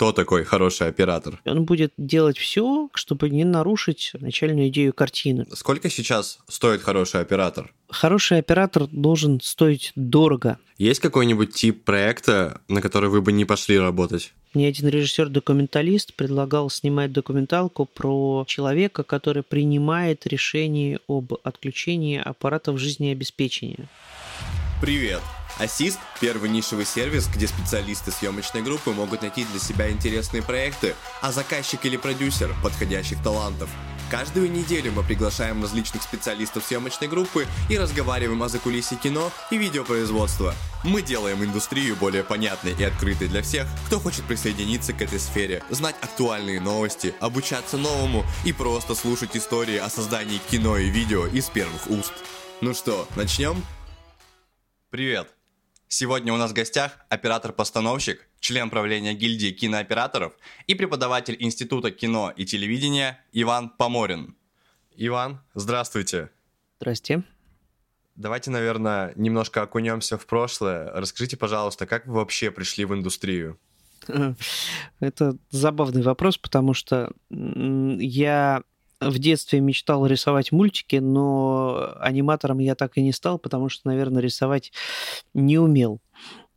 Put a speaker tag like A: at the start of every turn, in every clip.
A: кто такой хороший оператор?
B: Он будет делать все, чтобы не нарушить начальную идею картины.
A: Сколько сейчас стоит хороший оператор?
B: Хороший оператор должен стоить дорого.
A: Есть какой-нибудь тип проекта, на который вы бы не пошли работать?
B: Мне один режиссер-документалист предлагал снимать документалку про человека, который принимает решение об отключении аппаратов жизнеобеспечения.
A: Привет! Ассист – первый нишевый сервис, где специалисты съемочной группы могут найти для себя интересные проекты, а заказчик или продюсер – подходящих талантов. Каждую неделю мы приглашаем различных специалистов съемочной группы и разговариваем о закулисье кино и видеопроизводства. Мы делаем индустрию более понятной и открытой для всех, кто хочет присоединиться к этой сфере, знать актуальные новости, обучаться новому и просто слушать истории о создании кино и видео из первых уст. Ну что, начнем? Привет! Сегодня у нас в гостях оператор-постановщик, член правления гильдии кинооператоров и преподаватель Института кино и телевидения Иван Поморин. Иван, здравствуйте.
B: Здрасте.
A: Давайте, наверное, немножко окунемся в прошлое. Расскажите, пожалуйста, как вы вообще пришли в индустрию?
B: Это забавный вопрос, потому что я в детстве мечтал рисовать мультики, но аниматором я так и не стал, потому что, наверное, рисовать не умел.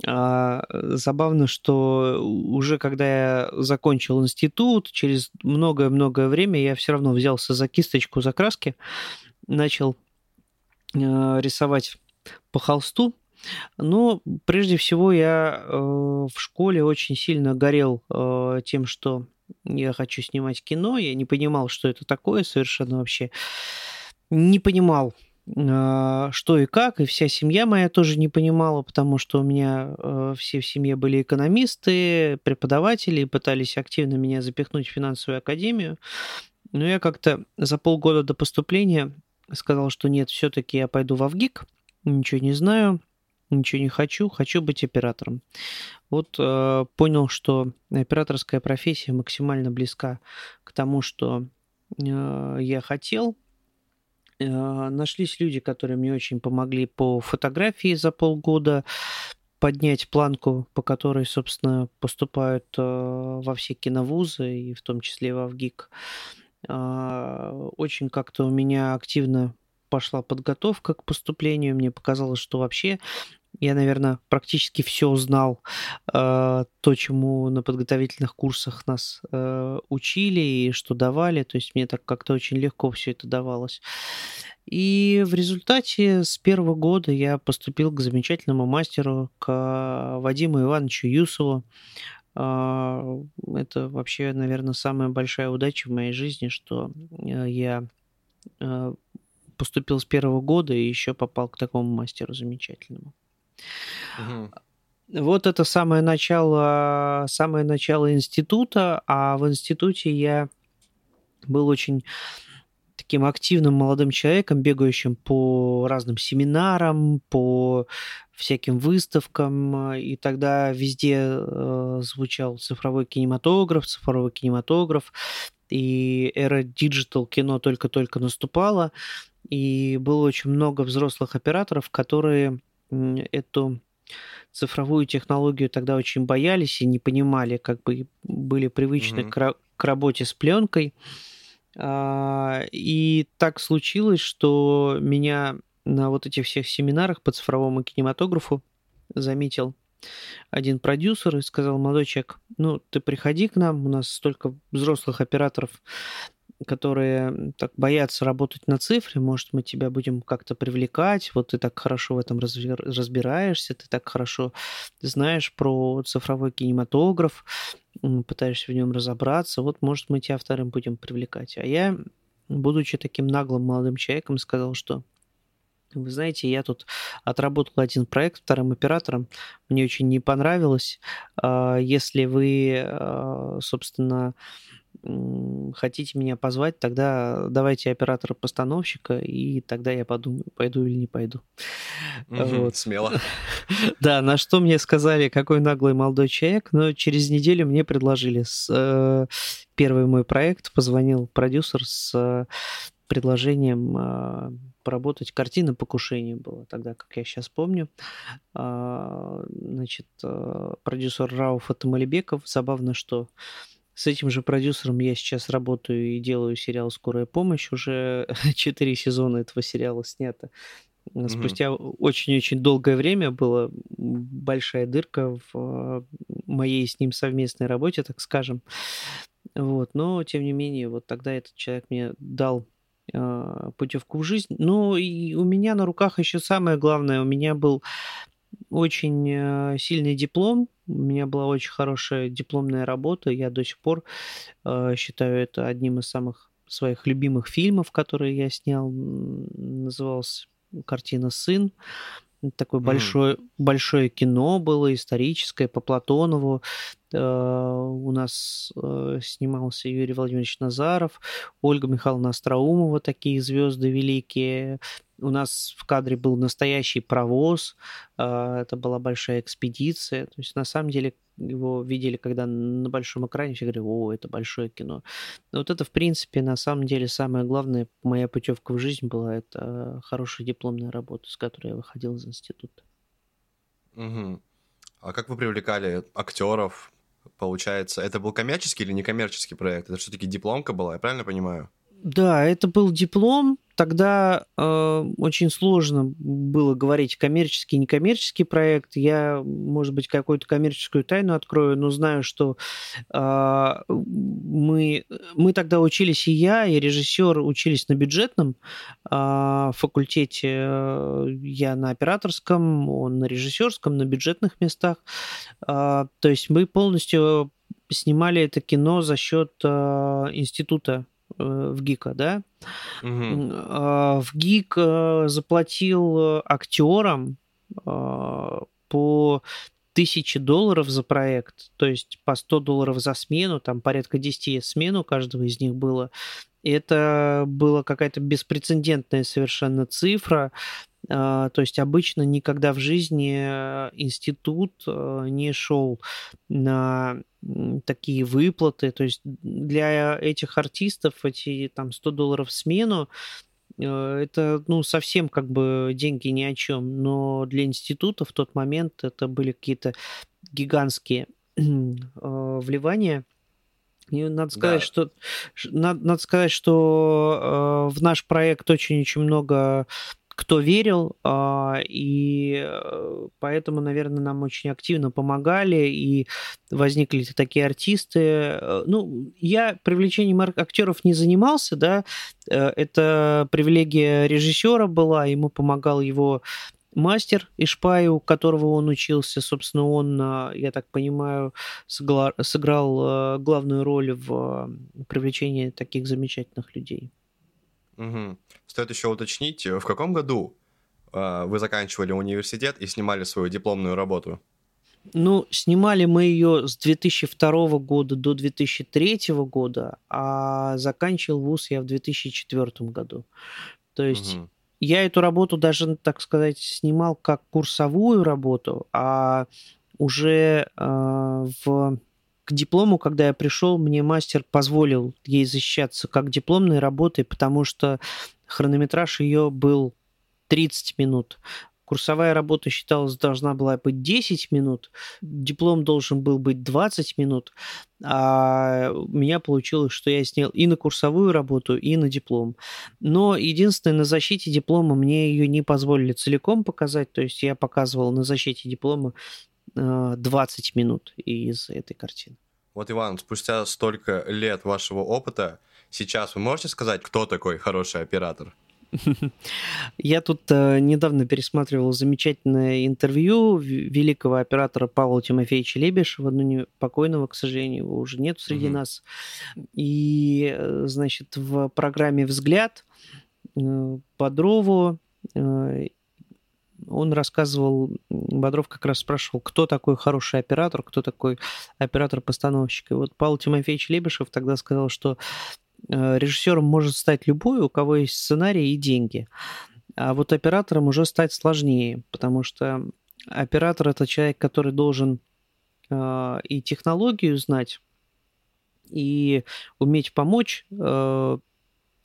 B: А, забавно, что уже когда я закончил институт, через многое-многое время я все равно взялся за кисточку, за краски, начал а, рисовать по холсту, но прежде всего я э, в школе очень сильно горел э, тем, что я хочу снимать кино, я не понимал, что это такое совершенно вообще. Не понимал, а, что и как, и вся семья моя тоже не понимала, потому что у меня э, все в семье были экономисты, преподаватели, пытались активно меня запихнуть в финансовую академию. Но я как-то за полгода до поступления сказал, что нет, все-таки я пойду в Авгик, ничего не знаю, ничего не хочу, хочу быть оператором. Вот э, понял, что операторская профессия максимально близка к тому, что э, я хотел. Э, нашлись люди, которые мне очень помогли по фотографии за полгода поднять планку, по которой, собственно, поступают э, во все киновузы, и в том числе в ВГИК. Э, очень как-то у меня активно пошла подготовка к поступлению. Мне показалось, что вообще я, наверное, практически все узнал, э, то, чему на подготовительных курсах нас э, учили и что давали. То есть мне так как-то очень легко все это давалось. И в результате с первого года я поступил к замечательному мастеру, к Вадиму Ивановичу Юсову. Э, это вообще, наверное, самая большая удача в моей жизни, что э, я э, поступил с первого года и еще попал к такому мастеру замечательному. Угу. Вот это самое начало, самое начало института, а в институте я был очень таким активным молодым человеком, бегающим по разным семинарам, по всяким выставкам, и тогда везде э, звучал цифровой кинематограф, цифровой кинематограф, и эра digital кино только-только наступала, и было очень много взрослых операторов, которые эту цифровую технологию тогда очень боялись и не понимали, как бы были привычны mm-hmm. к, к работе с пленкой. А, и так случилось, что меня на вот этих всех семинарах по цифровому кинематографу заметил один продюсер и сказал, молодой человек, ну, ты приходи к нам, у нас столько взрослых операторов которые так боятся работать на цифре, может, мы тебя будем как-то привлекать, вот ты так хорошо в этом разбираешься, ты так хорошо знаешь про цифровой кинематограф, пытаешься в нем разобраться, вот, может, мы тебя вторым будем привлекать. А я, будучи таким наглым молодым человеком, сказал, что вы знаете, я тут отработал один проект вторым оператором, мне очень не понравилось. А, если вы, а, собственно, хотите меня позвать, тогда давайте оператора-постановщика, и тогда я подумаю, пойду или не пойду.
A: Угу, вот. Смело.
B: Да, на что мне сказали, какой наглый молодой человек, но через неделю мне предложили с, э, первый мой проект, позвонил продюсер с предложением э, поработать. Картина «Покушение» была тогда, как я сейчас помню. А, значит, э, продюсер Рауф Атамалибеков. Забавно, что с этим же продюсером я сейчас работаю и делаю сериал «Скорая помощь». Уже четыре сезона этого сериала снято. Спустя mm-hmm. очень-очень долгое время была большая дырка в моей с ним совместной работе, так скажем. Вот. Но, тем не менее, вот тогда этот человек мне дал э, путевку в жизнь. Ну, и у меня на руках еще самое главное, у меня был очень э, сильный диплом, у меня была очень хорошая дипломная работа, я до сих пор э, считаю это одним из самых своих любимых фильмов, которые я снял, назывался картина «Сын». Такое mm. большое, большое кино было, историческое, по Платонову. Э, у нас э, снимался Юрий Владимирович Назаров, Ольга Михайловна Остроумова, такие звезды великие. У нас в кадре был настоящий провоз, э, это была большая экспедиция. То есть, на самом деле, его видели, когда на большом экране, все говорили, о, это большое кино. Но вот это, в принципе, на самом деле самое главное, моя путевка в жизнь была, это хорошая дипломная работа, с которой я выходил из института.
A: Угу. А как вы привлекали актеров? Получается, это был коммерческий или некоммерческий проект? Это все-таки дипломка была, я правильно понимаю?
B: Да, это был диплом. Тогда э, очень сложно было говорить коммерческий, некоммерческий проект. Я, может быть, какую-то коммерческую тайну открою, но знаю, что э, мы, мы тогда учились, и я, и режиссер учились на бюджетном э, факультете. Я на операторском, он на режиссерском, на бюджетных местах. Э, то есть мы полностью снимали это кино за счет э, института в ГИКа, да, угу. в ГИК э, заплатил актерам по тысячи долларов за проект, то есть по 100 долларов за смену, там порядка 10 смен у каждого из них было. Это была какая-то беспрецедентная совершенно цифра. То есть обычно никогда в жизни институт не шел на такие выплаты. То есть для этих артистов эти там 100 долларов в смену э, это, ну, совсем как бы деньги ни о чем, но для института в тот момент это были какие-то гигантские э, вливания. И надо сказать, да. что надо, надо сказать, что э, в наш проект очень-очень много кто верил, а, и э, поэтому, наверное, нам очень активно помогали, и возникли такие артисты. Э, ну, я привлечением актеров не занимался, да, э, это привилегия режиссера была, ему помогал его мастер Ишпай, у которого он учился, собственно, он, я так понимаю, сыграл главную роль в привлечении таких замечательных людей.
A: Угу. Стоит еще уточнить, в каком году э, вы заканчивали университет и снимали свою дипломную работу?
B: Ну, снимали мы ее с 2002 года до 2003 года, а заканчивал вуз я в 2004 году. То есть угу. Я эту работу даже, так сказать, снимал как курсовую работу, а уже э, в к диплому, когда я пришел, мне мастер позволил ей защищаться как дипломной работой, потому что хронометраж ее был 30 минут. Курсовая работа считалась должна была быть 10 минут, диплом должен был быть 20 минут, а у меня получилось, что я снял и на курсовую работу, и на диплом. Но единственное, на защите диплома мне ее не позволили целиком показать, то есть я показывал на защите диплома 20 э, минут из этой картины.
A: Вот, Иван, спустя столько лет вашего опыта, сейчас вы можете сказать, кто такой хороший оператор?
B: Я тут э, недавно пересматривал замечательное интервью великого оператора Павла Тимофеевича Лебешева, ну не покойного, к сожалению, его уже нет среди угу. нас. И, э, значит, в программе «Взгляд» э, Бодрову э, он рассказывал, Бодров как раз спрашивал, кто такой хороший оператор, кто такой оператор-постановщик. И вот Павел Тимофеевич Лебешев тогда сказал, что режиссером может стать любой, у кого есть сценарий и деньги. А вот оператором уже стать сложнее, потому что оператор это человек, который должен э, и технологию знать, и уметь помочь э,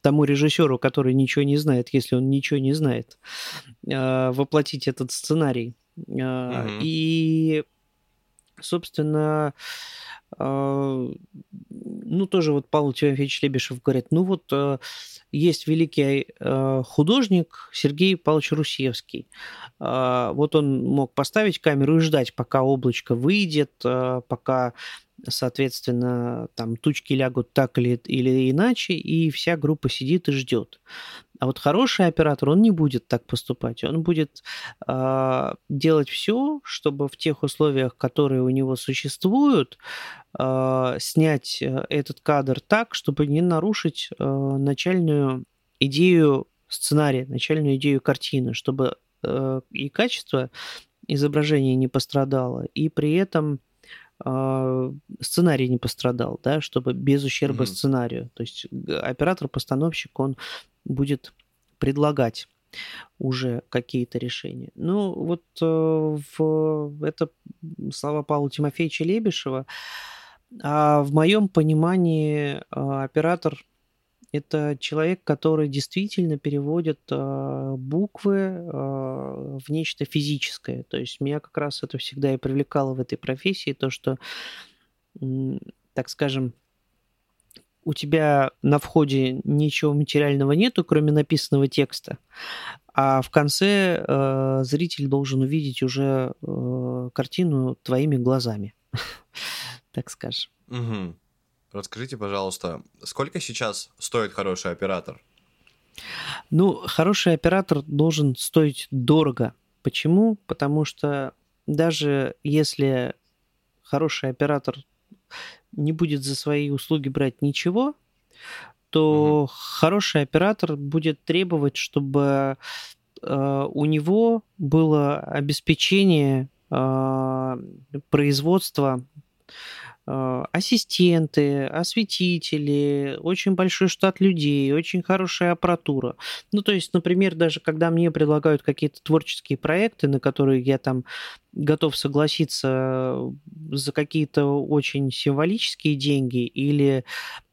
B: тому режиссеру, который ничего не знает, если он ничего не знает, э, воплотить этот сценарий. Mm-hmm. И, собственно, ну, тоже вот Павел Тимофеевич Лебешев говорит, ну вот есть великий художник Сергей Павлович Русевский. Вот он мог поставить камеру и ждать, пока облачко выйдет, пока соответственно, там тучки лягут так или, или иначе, и вся группа сидит и ждет. А вот хороший оператор, он не будет так поступать. Он будет э, делать все, чтобы в тех условиях, которые у него существуют, э, снять этот кадр так, чтобы не нарушить э, начальную идею сценария, начальную идею картины, чтобы э, и качество изображения не пострадало, и при этом а, сценарий не пострадал, да, чтобы без ущерба mm-hmm. сценарию. То есть оператор-постановщик, он будет предлагать уже какие-то решения. Ну, вот э, в, это слова Павла Тимофеевича Лебешева. А в моем понимании э, оператор это человек, который действительно переводит э, буквы э, в нечто физическое. То есть меня как раз это всегда и привлекало в этой профессии, то, что, так скажем, у тебя на входе ничего материального нету, кроме написанного текста, а в конце э, зритель должен увидеть уже э, картину твоими глазами, так скажем.
A: Расскажите, пожалуйста, сколько сейчас стоит хороший оператор?
B: Ну, хороший оператор должен стоить дорого. Почему? Потому что даже если хороший оператор не будет за свои услуги брать ничего, то угу. хороший оператор будет требовать, чтобы э, у него было обеспечение э, производства ассистенты, осветители, очень большой штат людей, очень хорошая аппаратура. Ну, то есть, например, даже когда мне предлагают какие-то творческие проекты, на которые я там готов согласиться за какие-то очень символические деньги или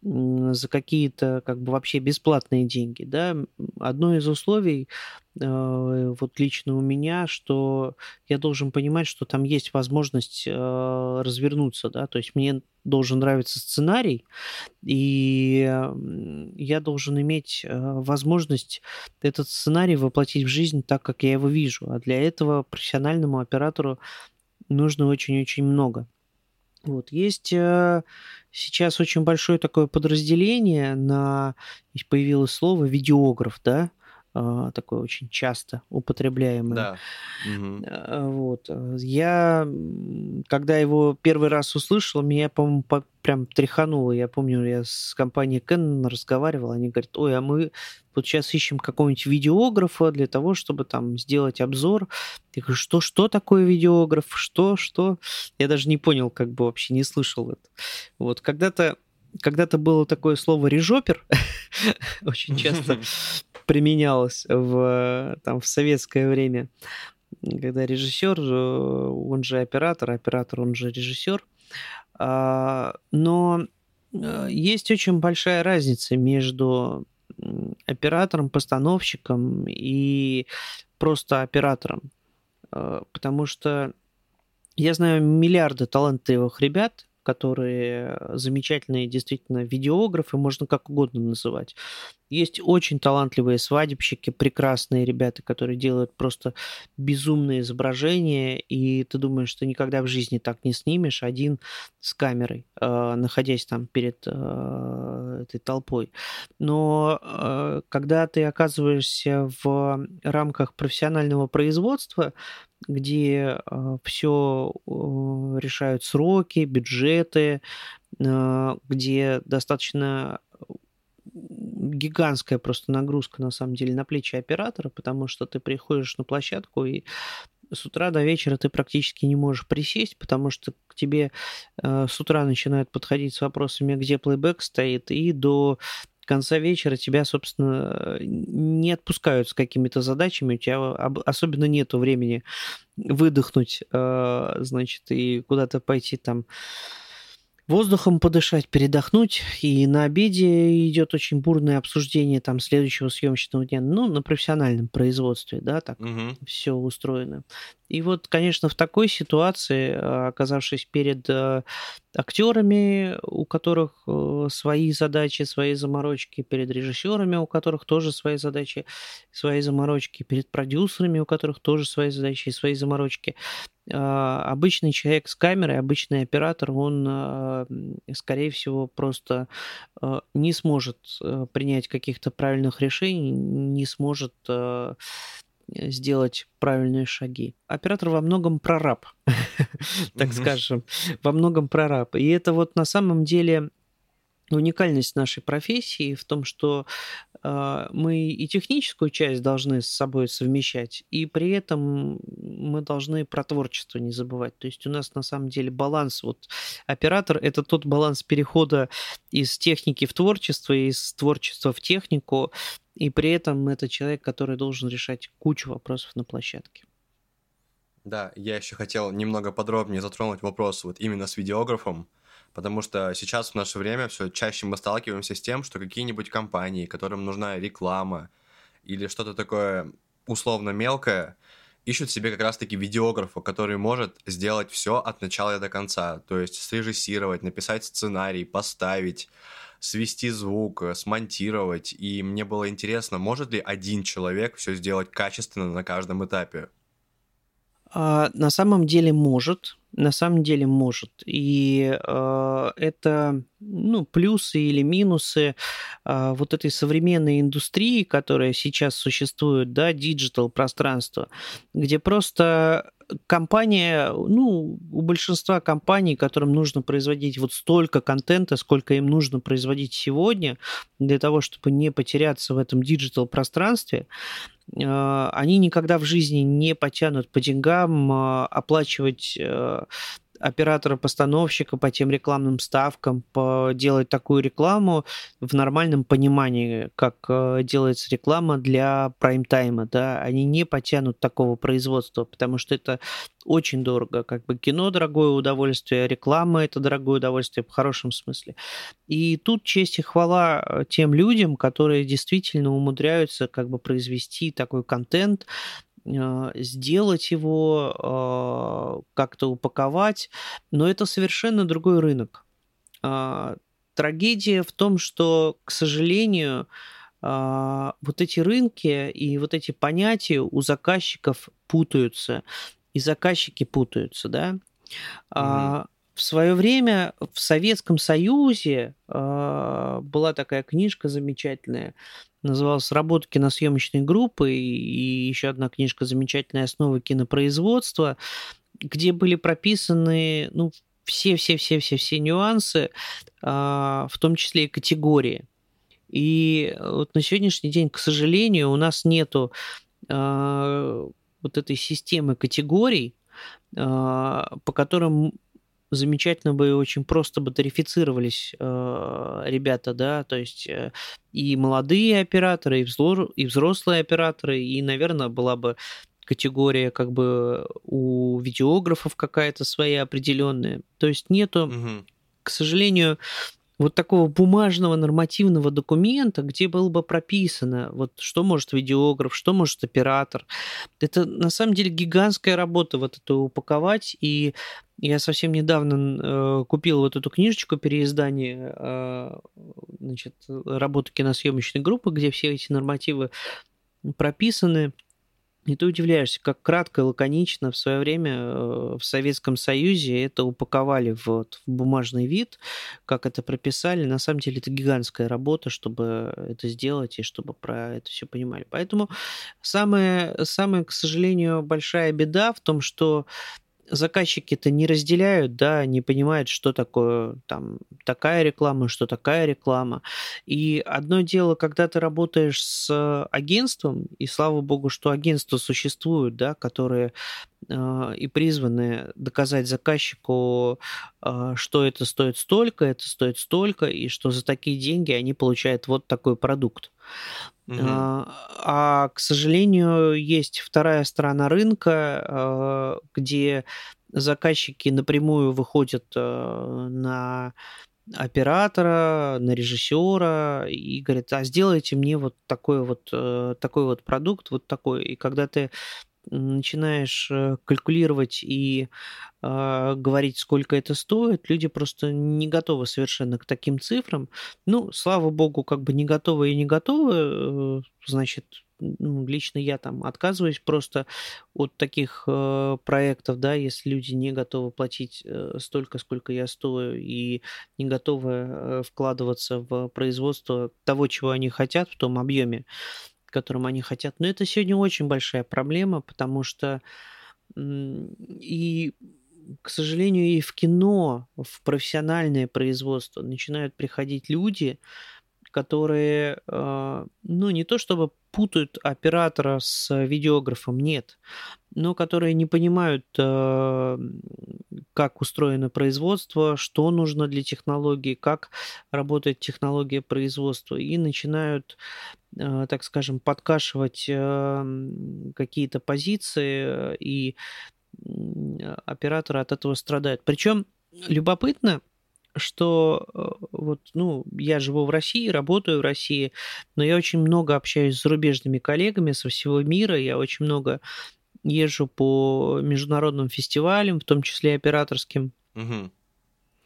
B: за какие-то как бы вообще бесплатные деньги, да, одно из условий э, вот лично у меня, что я должен понимать, что там есть возможность э, развернуться, да, то есть мне должен нравиться сценарий, и я должен иметь э, возможность этот сценарий воплотить в жизнь так, как я его вижу. А для этого профессиональному оператору нужно очень-очень много. Вот. Есть э, сейчас очень большое такое подразделение на... Появилось слово видеограф, да? А, такое очень часто употребляемое. Да. Угу. Вот. Я, когда его первый раз услышал, меня, по-моему, по прям тряхануло. Я помню, я с компанией Canon разговаривал, они говорят, ой, а мы вот сейчас ищем какого-нибудь видеографа для того, чтобы там сделать обзор. Я говорю, что, что такое видеограф? Что, что? Я даже не понял, как бы вообще не слышал это. Вот, когда-то когда-то было такое слово режопер, очень часто применялось в, там, в советское время, когда режиссер, э, он же оператор, оператор, он же режиссер. А, но э, есть очень большая разница между оператором, постановщиком и просто оператором. Э, потому что я знаю миллиарды талантливых ребят, которые замечательные действительно видеографы, можно как угодно называть. Есть очень талантливые свадебщики, прекрасные ребята, которые делают просто безумные изображения, и ты думаешь, что никогда в жизни так не снимешь один с камерой, э, находясь там перед э, этой толпой. Но э, когда ты оказываешься в рамках профессионального производства, где э, все э, решают сроки, бюджеты, э, где достаточно гигантская просто нагрузка на самом деле на плечи оператора, потому что ты приходишь на площадку и с утра до вечера ты практически не можешь присесть, потому что к тебе э, с утра начинают подходить с вопросами, где плейбэк стоит, и до конца вечера тебя, собственно, не отпускают с какими-то задачами, у тебя особенно нету времени выдохнуть, э, значит, и куда-то пойти там воздухом подышать, передохнуть. И на обеде идет очень бурное обсуждение там следующего съемочного дня, ну, на профессиональном производстве, да, так угу. все устроено. И вот, конечно, в такой ситуации, э, оказавшись перед э, актерами, у которых э, свои задачи, свои заморочки, перед режиссерами, у которых тоже свои задачи, свои заморочки, перед продюсерами, у которых тоже свои задачи и свои заморочки, обычный человек с камерой, обычный оператор, он, скорее всего, просто не сможет принять каких-то правильных решений, не сможет сделать правильные шаги. Оператор во многом прораб, так скажем, во многом прораб. И это вот на самом деле уникальность нашей профессии в том, что э, мы и техническую часть должны с собой совмещать, и при этом мы должны про творчество не забывать. То есть у нас на самом деле баланс, вот оператор это тот баланс перехода из техники в творчество, из творчества в технику, и при этом это человек, который должен решать кучу вопросов на площадке.
A: Да, я еще хотел немного подробнее затронуть вопрос вот именно с видеографом, потому что сейчас в наше время все чаще мы сталкиваемся с тем, что какие-нибудь компании, которым нужна реклама или что-то такое условно мелкое, ищут себе как раз-таки видеографа, который может сделать все от начала до конца, то есть срежиссировать, написать сценарий, поставить, свести звук, э, смонтировать. И мне было интересно, может ли один человек все сделать качественно на каждом этапе?
B: А, на самом деле может, на самом деле может. И э, это ну, плюсы или минусы э, вот этой современной индустрии, которая сейчас существует, да, digital пространство, где просто компания, ну, у большинства компаний, которым нужно производить вот столько контента, сколько им нужно производить сегодня, для того, чтобы не потеряться в этом digital пространстве, э, они никогда в жизни не потянут по деньгам э, оплачивать э, оператора-постановщика по тем рекламным ставкам, делать такую рекламу в нормальном понимании, как э, делается реклама для прайм-тайма, да, они не потянут такого производства, потому что это очень дорого, как бы кино дорогое удовольствие, реклама это дорогое удовольствие в хорошем смысле. И тут честь и хвала э, тем людям, которые действительно умудряются как бы произвести такой контент, сделать его, а, как-то упаковать, но это совершенно другой рынок. А, трагедия в том, что, к сожалению, вот эти рынки и вот эти понятия у заказчиков путаются, и заказчики путаются, да. Mm-hmm. В свое время в Советском Союзе была такая книжка замечательная называлась «Работа киносъемочной группы» и еще одна книжка «Замечательная основа кинопроизводства», где были прописаны ну, все-все-все-все-все нюансы, а, в том числе и категории. И вот на сегодняшний день, к сожалению, у нас нету а, вот этой системы категорий, а, по которым замечательно бы и очень просто бы тарифицировались э, ребята, да, то есть э, и молодые операторы, и, взлор, и взрослые операторы, и, наверное, была бы категория как бы у видеографов какая-то своя определенная. То есть нету, угу. к сожалению, вот такого бумажного нормативного документа, где было бы прописано, вот что может видеограф, что может оператор. Это на самом деле гигантская работа вот это упаковать. И я совсем недавно э, купил вот эту книжечку переиздание э, значит, работы киносъемочной группы, где все эти нормативы прописаны. И ты удивляешься, как кратко и лаконично в свое время э, в Советском Союзе это упаковали вот, в бумажный вид, как это прописали. На самом деле это гигантская работа, чтобы это сделать и чтобы про это все понимали. Поэтому самая, самая, к сожалению, большая беда в том, что заказчики-то не разделяют, да, не понимают, что такое там такая реклама, что такая реклама. И одно дело, когда ты работаешь с агентством, и слава богу, что агентства существуют, да, которые э, и призваны доказать заказчику, э, что это стоит столько, это стоит столько, и что за такие деньги они получают вот такой продукт. Угу. А, к сожалению, есть вторая сторона рынка, где заказчики напрямую выходят э, на оператора, на режиссера и говорят, а сделайте мне вот такой вот, э, такой вот продукт, вот такой. И когда ты начинаешь э, калькулировать и э, говорить, сколько это стоит, люди просто не готовы совершенно к таким цифрам. Ну, слава богу, как бы не готовы и не готовы, э, значит, ну, лично я там отказываюсь просто от таких э, проектов, да, если люди не готовы платить э, столько, сколько я стою, и не готовы э, вкладываться в производство того, чего они хотят в том объеме, которым они хотят. Но это сегодня очень большая проблема, потому что и к сожалению, и в кино, в профессиональное производство начинают приходить люди, которые, э, ну, не то чтобы путают оператора с видеографом, нет, но которые не понимают, э, как устроено производство, что нужно для технологии, как работает технология производства, и начинают, э, так скажем, подкашивать какие-то позиции, и операторы от этого страдают. Причем любопытно, что э, вот, ну, я живу в России, работаю в России, но я очень много общаюсь с зарубежными коллегами со всего мира, я очень много езжу по международным фестивалям, в том числе операторским. Угу.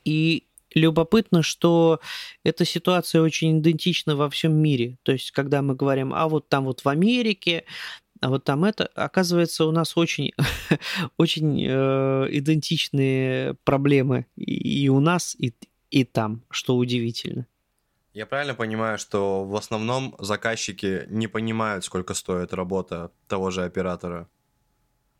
B: И любопытно, что эта ситуация очень идентична во всем мире. То есть, когда мы говорим, а вот там вот в Америке, а вот там это, оказывается, у нас очень, очень э, идентичные проблемы и, и у нас, и, и там, что удивительно.
A: Я правильно понимаю, что в основном заказчики не понимают, сколько стоит работа того же оператора?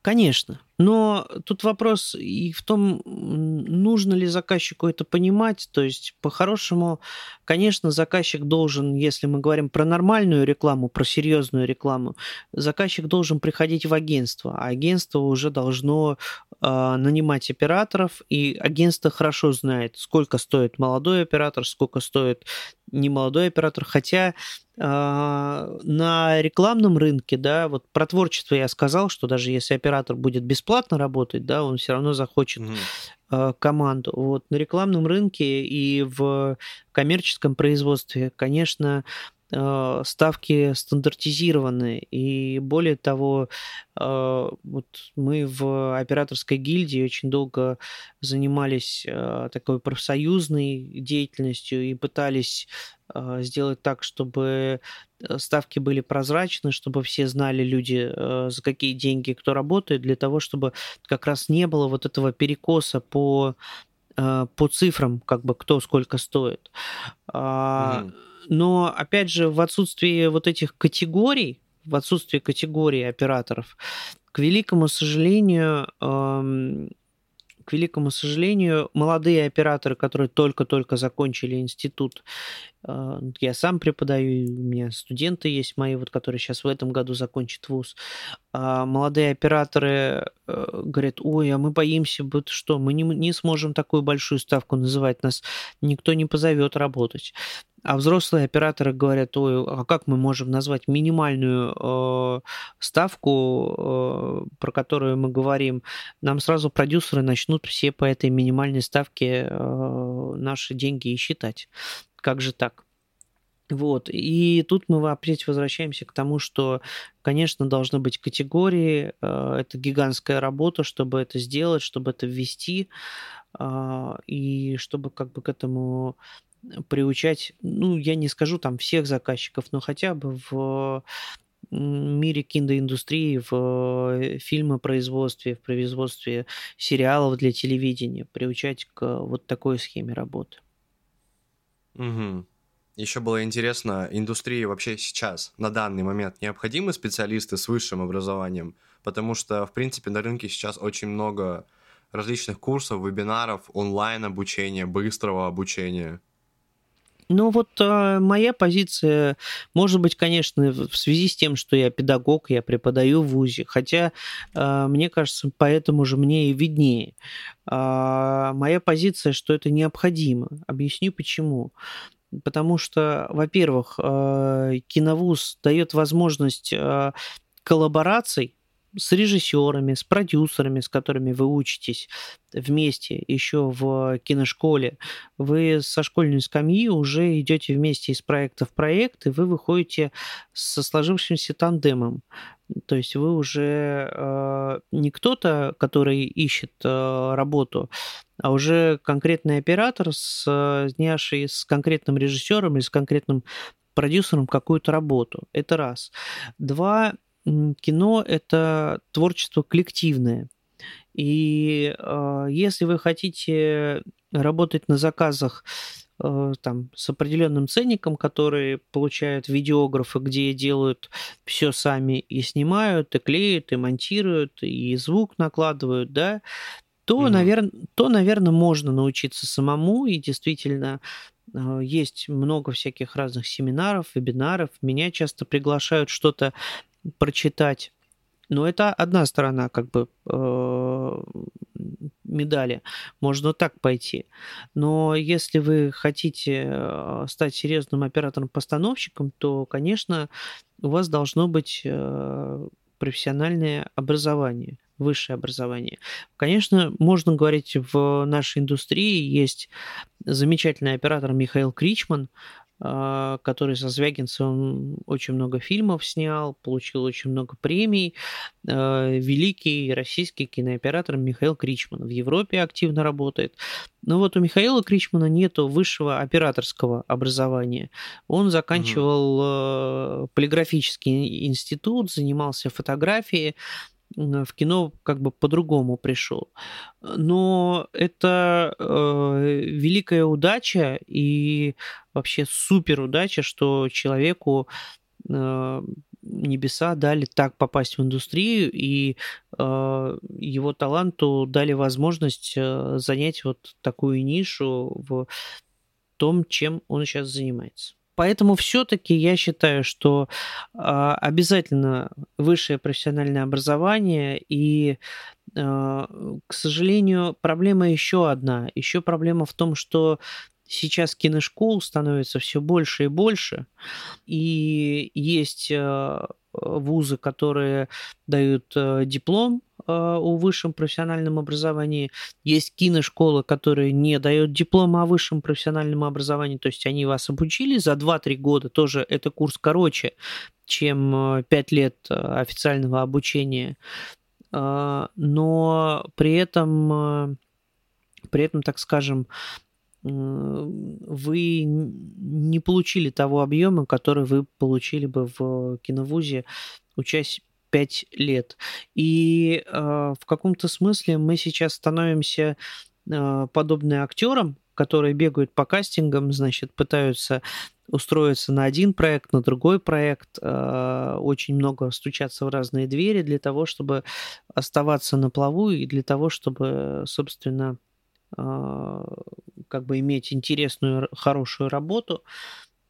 B: Конечно. Но тут вопрос и в том, нужно ли заказчику это понимать. То есть, по-хорошему, конечно, заказчик должен, если мы говорим про нормальную рекламу, про серьезную рекламу, заказчик должен приходить в агентство, а агентство уже должно э, нанимать операторов, и агентство хорошо знает, сколько стоит молодой оператор, сколько стоит немолодой оператор, хотя на рекламном рынке, да, вот про творчество я сказал, что даже если оператор будет бесплатно работать, да, он все равно захочет mm-hmm. команду. Вот на рекламном рынке и в коммерческом производстве, конечно, ставки стандартизированы. И более того, э, вот мы в операторской гильдии очень долго занимались э, такой профсоюзной деятельностью и пытались сделать так, чтобы ставки были прозрачны, чтобы все знали люди, за какие деньги кто работает, для того, чтобы как раз не было вот этого перекоса по, по цифрам, как бы кто сколько стоит. Mm-hmm. Но, опять же, в отсутствии вот этих категорий, в отсутствии категории операторов, к великому сожалению, эм, к великому сожалению, молодые операторы, которые только-только закончили институт, э, я сам преподаю, у меня студенты есть мои, вот, которые сейчас в этом году закончат вуз, а молодые операторы э, говорят, ой, а мы боимся, что мы не, не сможем такую большую ставку называть, нас никто не позовет работать. А взрослые операторы говорят, ой, а как мы можем назвать минимальную э, ставку, э, про которую мы говорим? Нам сразу продюсеры начнут все по этой минимальной ставке э, наши деньги и считать. Как же так? Вот. И тут мы опять возвращаемся к тому, что, конечно, должны быть категории. Э, это гигантская работа, чтобы это сделать, чтобы это ввести, э, и чтобы как бы к этому приучать, ну, я не скажу там всех заказчиков, но хотя бы в мире киноиндустрии, в э, фильмопроизводстве, в производстве сериалов для телевидения, приучать к вот такой схеме работы.
A: Угу. Еще было интересно, индустрии вообще сейчас, на данный момент, необходимы специалисты с высшим образованием? Потому что, в принципе, на рынке сейчас очень много различных курсов, вебинаров, онлайн-обучения, быстрого обучения.
B: Ну вот э, моя позиция, может быть, конечно, в связи с тем, что я педагог, я преподаю в ВУЗе, хотя, э, мне кажется, поэтому же мне и виднее. Э, моя позиция, что это необходимо. Объясню почему. Потому что, во-первых, э, киновуз дает возможность коллабораций с режиссерами, с продюсерами, с которыми вы учитесь вместе еще в киношколе, вы со школьной скамьи уже идете вместе из проекта в проект, и вы выходите со сложившимся тандемом. То есть вы уже э, не кто-то, который ищет э, работу, а уже конкретный оператор, с, снявший с конкретным режиссером или с конкретным продюсером какую-то работу. Это раз. Два, кино это творчество коллективное. И э, если вы хотите работать на заказах э, там, с определенным ценником, которые получают видеографы, где делают все сами и снимают, и клеют, и монтируют, и звук накладывают, да, то, mm-hmm. наверное, то, наверное, можно научиться самому, и действительно э, есть много всяких разных семинаров, вебинаров. Меня часто приглашают что-то прочитать. Но это одна сторона как бы э, медали. Можно так пойти. Но если вы хотите э, стать серьезным оператором-постановщиком, то, конечно, у вас должно быть э, профессиональное образование высшее образование. Конечно, можно говорить, в нашей индустрии есть замечательный оператор Михаил Кричман, который со Звягинцевым очень много фильмов снял, получил очень много премий. А, великий российский кинооператор Михаил Кричман в Европе активно работает. Но вот у Михаила Кричмана нет высшего операторского образования. Он заканчивал угу. полиграфический институт, занимался фотографией, в кино как бы по-другому пришел. Но это э, великая удача и вообще супер удача, что человеку э, небеса дали так попасть в индустрию, и э, его таланту дали возможность э, занять вот такую нишу в том, чем он сейчас занимается. Поэтому все-таки я считаю, что э, обязательно высшее профессиональное образование и э, к сожалению, проблема еще одна. Еще проблема в том, что сейчас киношкол становится все больше и больше, и есть э, вузы, которые дают диплом Э, о высшем профессиональном образовании. Есть киношколы, которые не дают диплома о высшем профессиональном образовании, то есть они вас обучили за 2-3 года, тоже это курс короче, чем 5 э, лет э, официального обучения. Но при этом, при этом, так скажем, вы не получили того объема, который вы получили бы в киновузе, учась 5 лет. И э, в каком-то смысле мы сейчас становимся э, подобны актерам, которые бегают по кастингам, значит, пытаются устроиться на один проект, на другой проект, э, очень много стучаться в разные двери для того, чтобы оставаться на плаву и для того, чтобы, собственно, как бы иметь интересную, хорошую работу,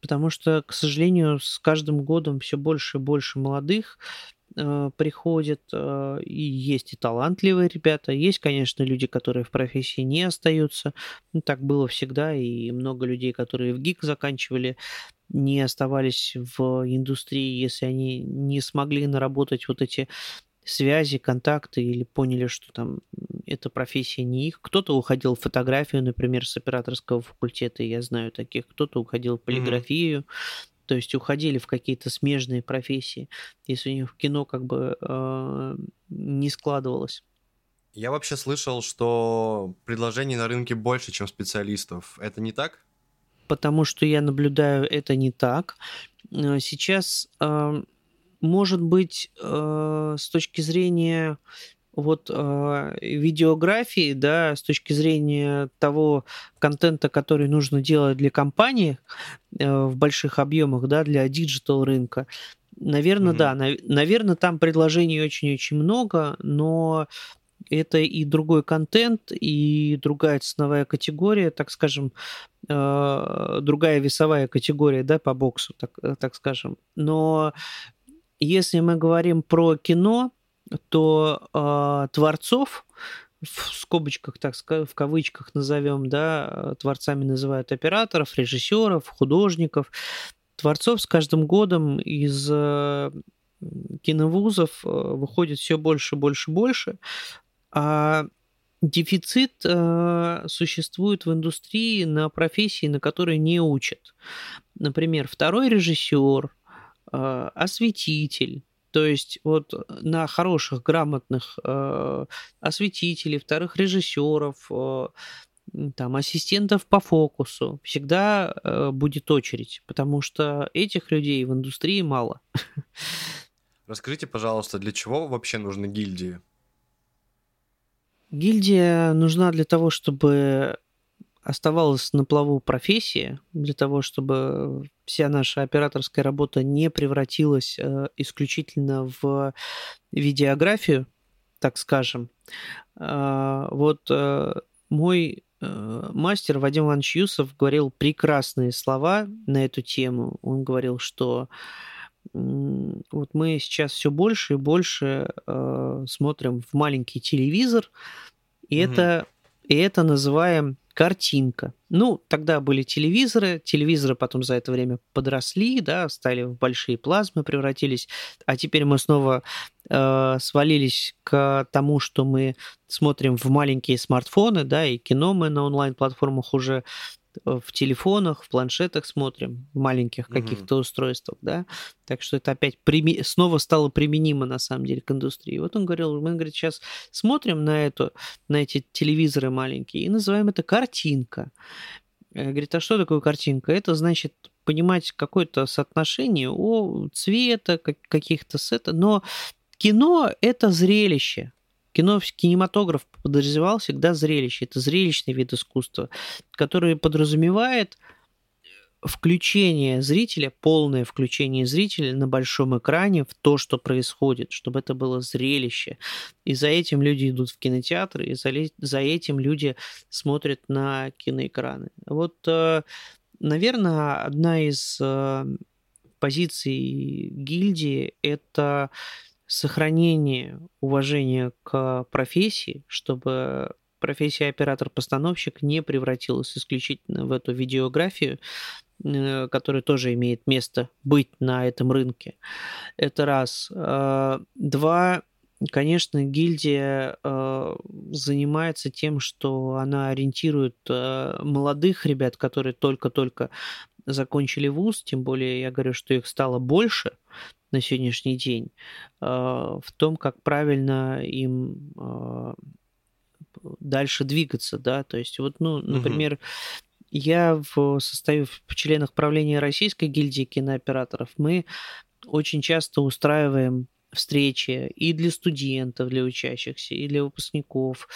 B: потому что, к сожалению, с каждым годом все больше и больше молодых э, приходят, э, и есть и талантливые ребята, есть, конечно, люди, которые в профессии не остаются. Ну, так было всегда, и много людей, которые в ГИК заканчивали, не оставались в индустрии, если они не смогли наработать вот эти связи, контакты или поняли, что там эта профессия не их. Кто-то уходил в фотографию, например, с операторского факультета, я знаю таких, кто-то уходил в полиграфию, mm-hmm то есть уходили в какие-то смежные профессии, если у них в кино как бы э, не складывалось.
A: Я вообще слышал, что предложений на рынке больше, чем специалистов. Это не так?
B: Потому что я наблюдаю, это не так. Э, сейчас, э, может быть, э, с точки зрения вот э, видеографии, да, с точки зрения того контента, который нужно делать для компании э, в больших объемах, да, для digital рынка, наверное, mm-hmm. да, на, наверное, там предложений очень-очень много, но это и другой контент, и другая ценовая категория, так скажем, э, другая весовая категория, да, по боксу, так, так скажем. Но если мы говорим про кино, то э, творцов в скобочках, так сказать, в кавычках назовем, да, творцами называют операторов, режиссеров, художников. Творцов с каждым годом из э, киновузов выходит все больше, больше, больше, а дефицит э, существует в индустрии на профессии, на которые не учат. Например, второй режиссер, э, осветитель. То есть вот на хороших, грамотных э, осветителей, вторых режиссеров, э, там, ассистентов по фокусу всегда э, будет очередь, потому что этих людей в индустрии мало.
A: Расскажите, пожалуйста, для чего вообще нужны гильдии?
B: Гильдия нужна для того, чтобы оставалась на плаву профессия, для того, чтобы вся наша операторская работа не превратилась э, исключительно в видеографию, так скажем. Э, вот э, мой э, мастер Вадим Иванович Юсов говорил прекрасные слова на эту тему. Он говорил, что вот мы сейчас все больше и больше э, смотрим в маленький телевизор, и mm это и это называем картинка. Ну, тогда были телевизоры, телевизоры потом за это время подросли, да, стали в большие плазмы, превратились, а теперь мы снова э, свалились к тому, что мы смотрим в маленькие смартфоны, да, и кино мы на онлайн-платформах уже в телефонах, в планшетах смотрим, в маленьких каких-то угу. устройствах, да. Так что это опять прими... снова стало применимо на самом деле к индустрии. Вот он говорил, мы, говорит, сейчас смотрим на эту, на эти телевизоры маленькие и называем это картинка. Э, говорит, а что такое картинка? Это значит понимать какое-то соотношение о цвета, каких-то сета, но кино — это зрелище. Кино, кинематограф подразумевал всегда зрелище. Это зрелищный вид искусства, который подразумевает включение зрителя, полное включение зрителя на большом экране в то, что происходит, чтобы это было зрелище. И за этим люди идут в кинотеатры, и за, за этим люди смотрят на киноэкраны. Вот, э, наверное, одна из э, позиций гильдии – это сохранение уважения к профессии, чтобы профессия оператор-постановщик не превратилась исключительно в эту видеографию, э, которая тоже имеет место быть на этом рынке. Это раз. А, два. Конечно, гильдия э, занимается тем, что она ориентирует э, молодых ребят, которые только-только закончили вуз, тем более я говорю, что их стало больше, на сегодняшний день, а, в том, как правильно им а, дальше двигаться, да, то есть вот, ну, например, угу. я в состою в членах правления Российской гильдии кинооператоров, мы очень часто устраиваем встречи и для студентов, для учащихся, и для выпускников,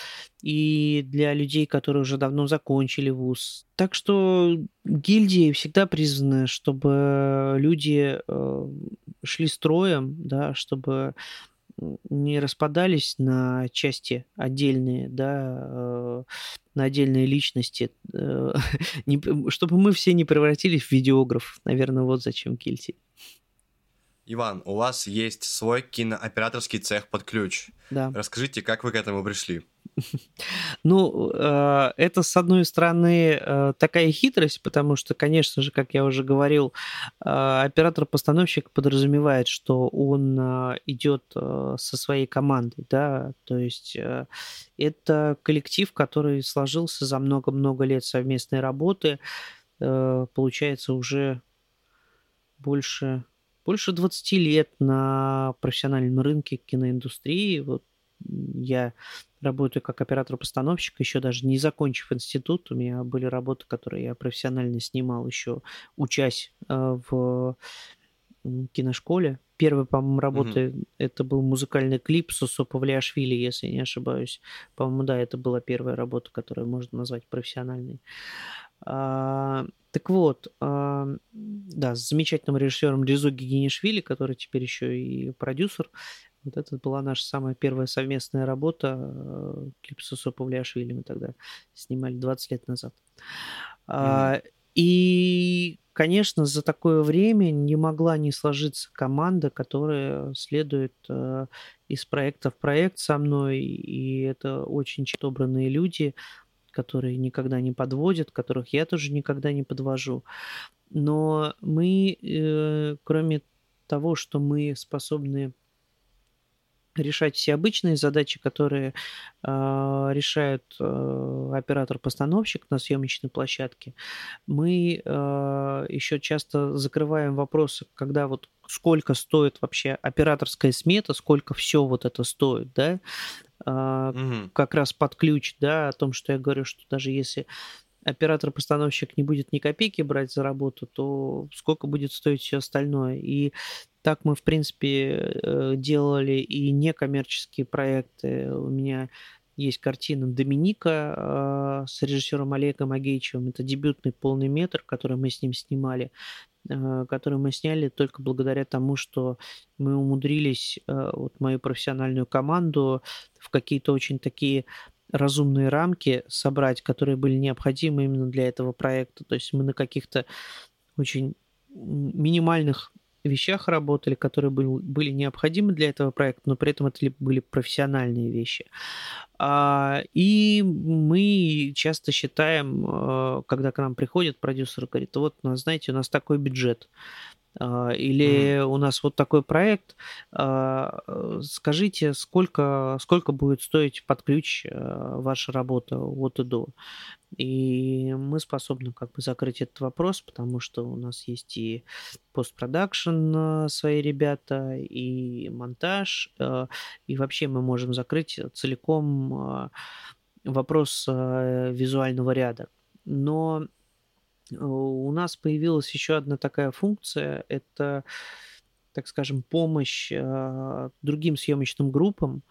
B: и для людей, которые уже давно закончили вуз. Так что гильдии всегда призваны, чтобы люди э, шли строем, да, чтобы не распадались на части отдельные, да, э, на отдельные личности, э, чтобы мы все не превратились в видеограф. Наверное, вот зачем гильдии.
A: Иван, у вас есть свой кинооператорский цех под ключ.
B: Да.
A: Расскажите, как вы к этому пришли?
B: Ну, э, это, с одной стороны, э, такая хитрость, потому что, конечно же, как я уже говорил, э, оператор-постановщик подразумевает, что он идет со своей командой, да, то есть это коллектив, который сложился за много-много лет совместной работы, получается, уже больше больше 20 лет на профессиональном рынке киноиндустрии. Вот я работаю как оператор-постановщик, еще даже не закончив институт. У меня были работы, которые я профессионально снимал еще учась э, в киношколе. Первая, по-моему, работа mm-hmm. это был музыкальный клип Сусо Павлиашвили, если не ошибаюсь. По-моему, да, это была первая работа, которую можно назвать профессиональной. А, так вот, а, да, с замечательным режиссером Резу Гигинишвили, который теперь еще и продюсер. Вот это была наша самая первая совместная работа. Э, клип Сусо Павлиашвили мы тогда снимали 20 лет назад. Mm-hmm. И, конечно, за такое время не могла не сложиться команда, которая следует э, из проекта в проект со мной. И это очень отобранные люди, которые никогда не подводят, которых я тоже никогда не подвожу. Но мы, э, кроме того, что мы способны решать все обычные задачи, которые э, решает э, оператор-постановщик на съемочной площадке. Мы э, еще часто закрываем вопросы, когда вот сколько стоит вообще операторская смета, сколько все вот это стоит, да, угу. как раз под ключ, да, о том, что я говорю, что даже если оператор-постановщик не будет ни копейки брать за работу, то сколько будет стоить все остальное. И так мы, в принципе, э, делали и некоммерческие проекты. У меня есть картина Доминика э, с режиссером Олегом Агеичевым. Это дебютный полный метр, который мы с ним снимали, э, который мы сняли только благодаря тому, что мы умудрились вот мою профессиональную команду в какие-то очень такие разумные рамки собрать, которые были необходимы именно для этого проекта. То есть мы на каких-то очень минимальных вещах работали, которые были, были необходимы для этого проекта, но при этом это были профессиональные вещи. А, и мы часто считаем, э, когда к нам приходит продюсер, говорит, вот, знаете, у нас такой бюджет, или mm-hmm. у нас вот такой проект, а, скажите, сколько, сколько будет стоить под ключ э, ваша работа от и до. И мы способны как бы закрыть этот вопрос, потому что у нас есть и постпродакшн э, свои ребята, и монтаж, э, и вообще мы можем закрыть целиком вопрос визуального ряда. Но у нас появилась еще одна такая функция, это, так скажем, помощь а, другим съемочным группам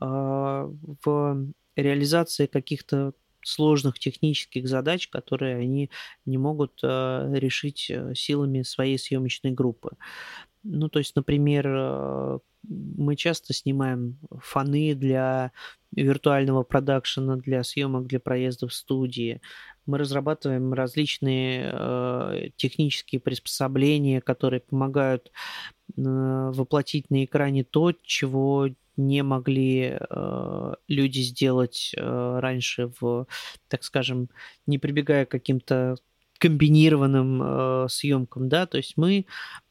B: а, в реализации каких-то сложных технических задач, которые они не могут а, решить э, силами своей съемочной группы. Ну, то есть, например, мы часто снимаем фоны для виртуального продакшена, для съемок, для проездов в студии. Мы разрабатываем различные э, технические приспособления, которые помогают э, воплотить на экране то, чего не могли э, люди сделать э, раньше в, так скажем, не прибегая к каким-то комбинированным э, съемкам, да, то есть мы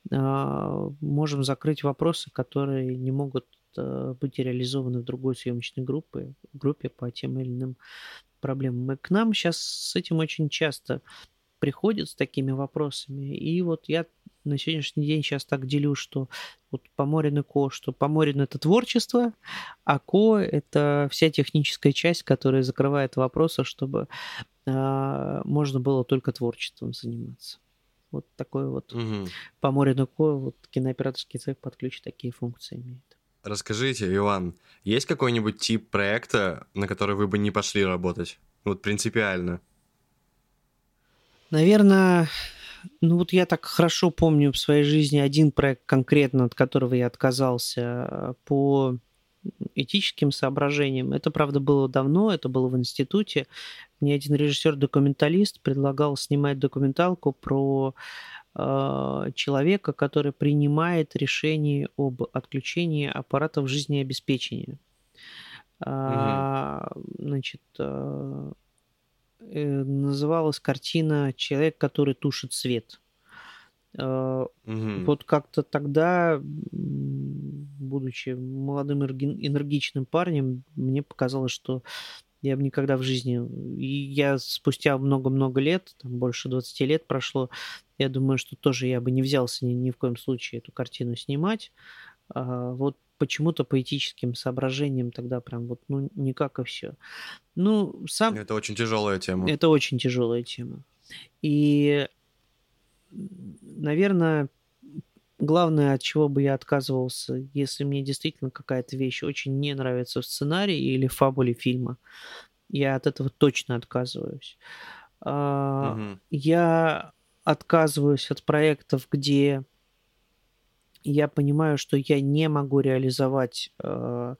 B: э, можем закрыть вопросы, которые не могут э, быть реализованы в другой съемочной группе, группе по тем или иным проблемам. И к нам сейчас с этим очень часто приходят с такими вопросами. И вот я на сегодняшний день сейчас так делю, что вот Поморин и Ко, что Поморин это творчество, а Ко это вся техническая часть, которая закрывает вопросы, чтобы э, можно было только творчеством заниматься. Вот такой вот угу. Поморин и Ко, вот кинооператорский цех под ключ такие функции имеет.
A: Расскажите, Иван, есть какой-нибудь тип проекта, на который вы бы не пошли работать? Вот принципиально.
B: Наверное, ну вот я так хорошо помню в своей жизни один проект конкретно, от которого я отказался по этическим соображениям. Это, правда, было давно, это было в институте. Мне один режиссер-документалист предлагал снимать документалку про а, человека, который принимает решение об отключении аппаратов жизнеобеспечения. Угу. Значит, а, называлась картина «Человек, который тушит свет». Угу. Вот как-то тогда, будучи молодым энергичным парнем, мне показалось, что я бы никогда в жизни... И я спустя много-много лет, там больше 20 лет прошло, я думаю, что тоже я бы не взялся ни, ни в коем случае эту картину снимать. А, вот почему-то по этическим соображениям тогда прям вот, ну, никак и все. Ну, сам...
A: Это очень тяжелая тема.
B: Это очень тяжелая тема. И, наверное, главное, от чего бы я отказывался, если мне действительно какая-то вещь очень не нравится в сценарии или в фабуле фильма, я от этого точно отказываюсь. Угу. Я отказываюсь от проектов, где я понимаю, что я не могу реализовать э,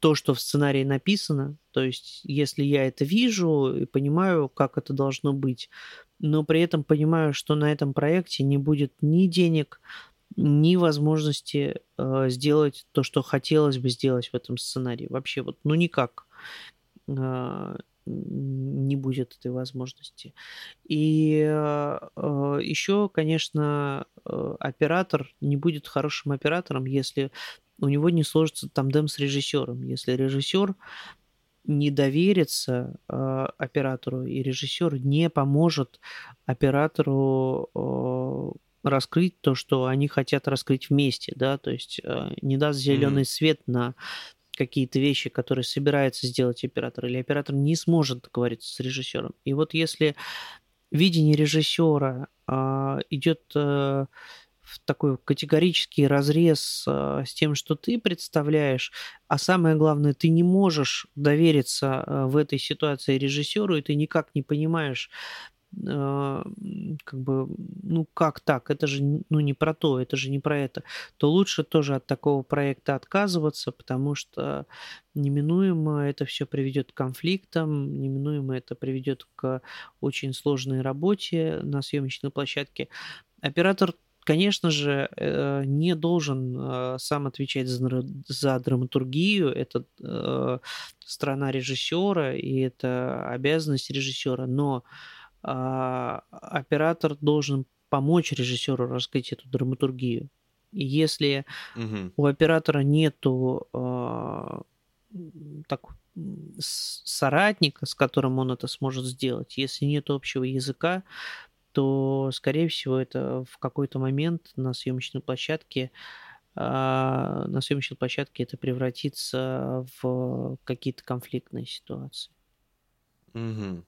B: то, что в сценарии написано. То есть, если я это вижу и понимаю, как это должно быть, но при этом понимаю, что на этом проекте не будет ни денег, ни возможности э, сделать то, что хотелось бы сделать в этом сценарии. Вообще, вот, ну никак. Э, не будет этой возможности. И э, э еще, конечно, э, оператор не будет хорошим оператором, если у него не сложится тандем с режиссером. Если режиссер не доверится э, оператору, и режиссер не поможет оператору э, раскрыть то, что они хотят раскрыть вместе, да, то есть э, не даст зеленый mm-hmm. свет на какие-то вещи, которые собирается сделать оператор, или оператор не сможет договориться с режиссером. И вот если видение режиссера э, идет э, в такой категорический разрез э, с тем, что ты представляешь, а самое главное, ты не можешь довериться э, в этой ситуации режиссеру, и ты никак не понимаешь, как бы, ну как так, это же ну, не про то, это же не про это, то лучше тоже от такого проекта отказываться, потому что неминуемо это все приведет к конфликтам, неминуемо это приведет к очень сложной работе на съемочной площадке. Оператор конечно же, э, не должен э, сам отвечать за, за драматургию. Это э, страна режиссера, и это обязанность режиссера. Но а, оператор должен помочь режиссеру раскрыть эту драматургию. И если угу. у оператора нету а, так, соратника, с которым он это сможет сделать, если нет общего языка, то, скорее всего, это в какой-то момент на съемочной площадке а, на съемочной площадке это превратится в какие-то конфликтные ситуации.
A: Угу.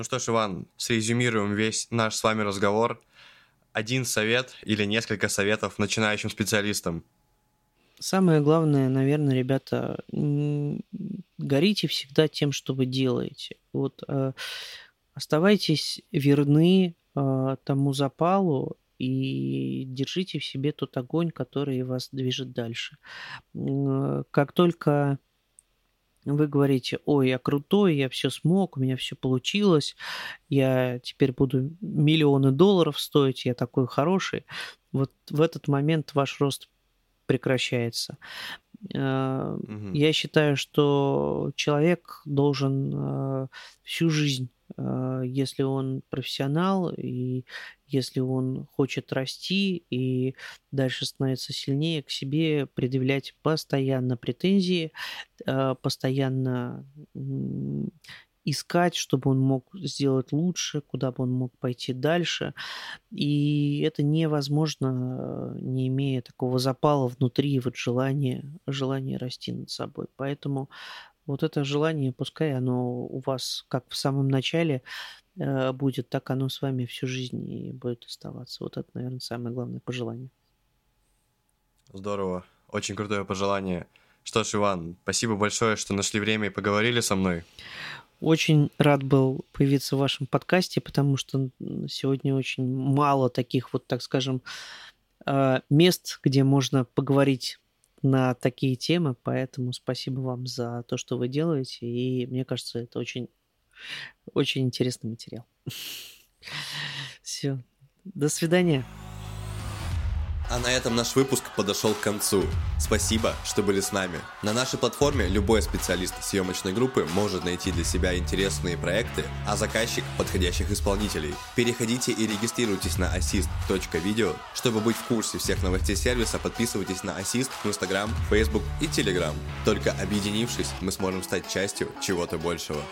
A: Ну что ж, Иван, срезюмируем весь наш с вами разговор. Один совет или несколько советов начинающим специалистам.
B: Самое главное, наверное, ребята, горите всегда тем, что вы делаете. Вот э, оставайтесь верны э, тому запалу и держите в себе тот огонь, который вас движет дальше. Э, как только вы говорите, ой, я крутой, я все смог, у меня все получилось, я теперь буду миллионы долларов стоить, я такой хороший, вот в этот момент ваш рост прекращается. Угу. Я считаю, что человек должен э, всю жизнь а, если он профессионал и если он хочет расти и дальше становиться сильнее к себе, предъявлять постоянно претензии, постоянно искать, чтобы он мог сделать лучше, куда бы он мог пойти дальше. И это невозможно, не имея такого запала внутри, вот желания, желания расти над собой. Поэтому вот это желание, пускай оно у вас как в самом начале э, будет, так оно с вами всю жизнь и будет оставаться. Вот это, наверное, самое главное пожелание.
A: Здорово. Очень крутое пожелание. Что ж, Иван, спасибо большое, что нашли время и поговорили со мной.
B: Очень рад был появиться в вашем подкасте, потому что сегодня очень мало таких вот, так скажем, э, мест, где можно поговорить на такие темы, поэтому спасибо вам за то, что вы делаете, и мне кажется, это очень, очень интересный материал. Все, до свидания.
A: А на этом наш выпуск подошел к концу. Спасибо, что были с нами. На нашей платформе любой специалист съемочной группы может найти для себя интересные проекты, а заказчик – подходящих исполнителей. Переходите и регистрируйтесь на assist.video. Чтобы быть в курсе всех новостей сервиса, подписывайтесь на Assist в Instagram, Facebook и Telegram. Только объединившись, мы сможем стать частью чего-то большего.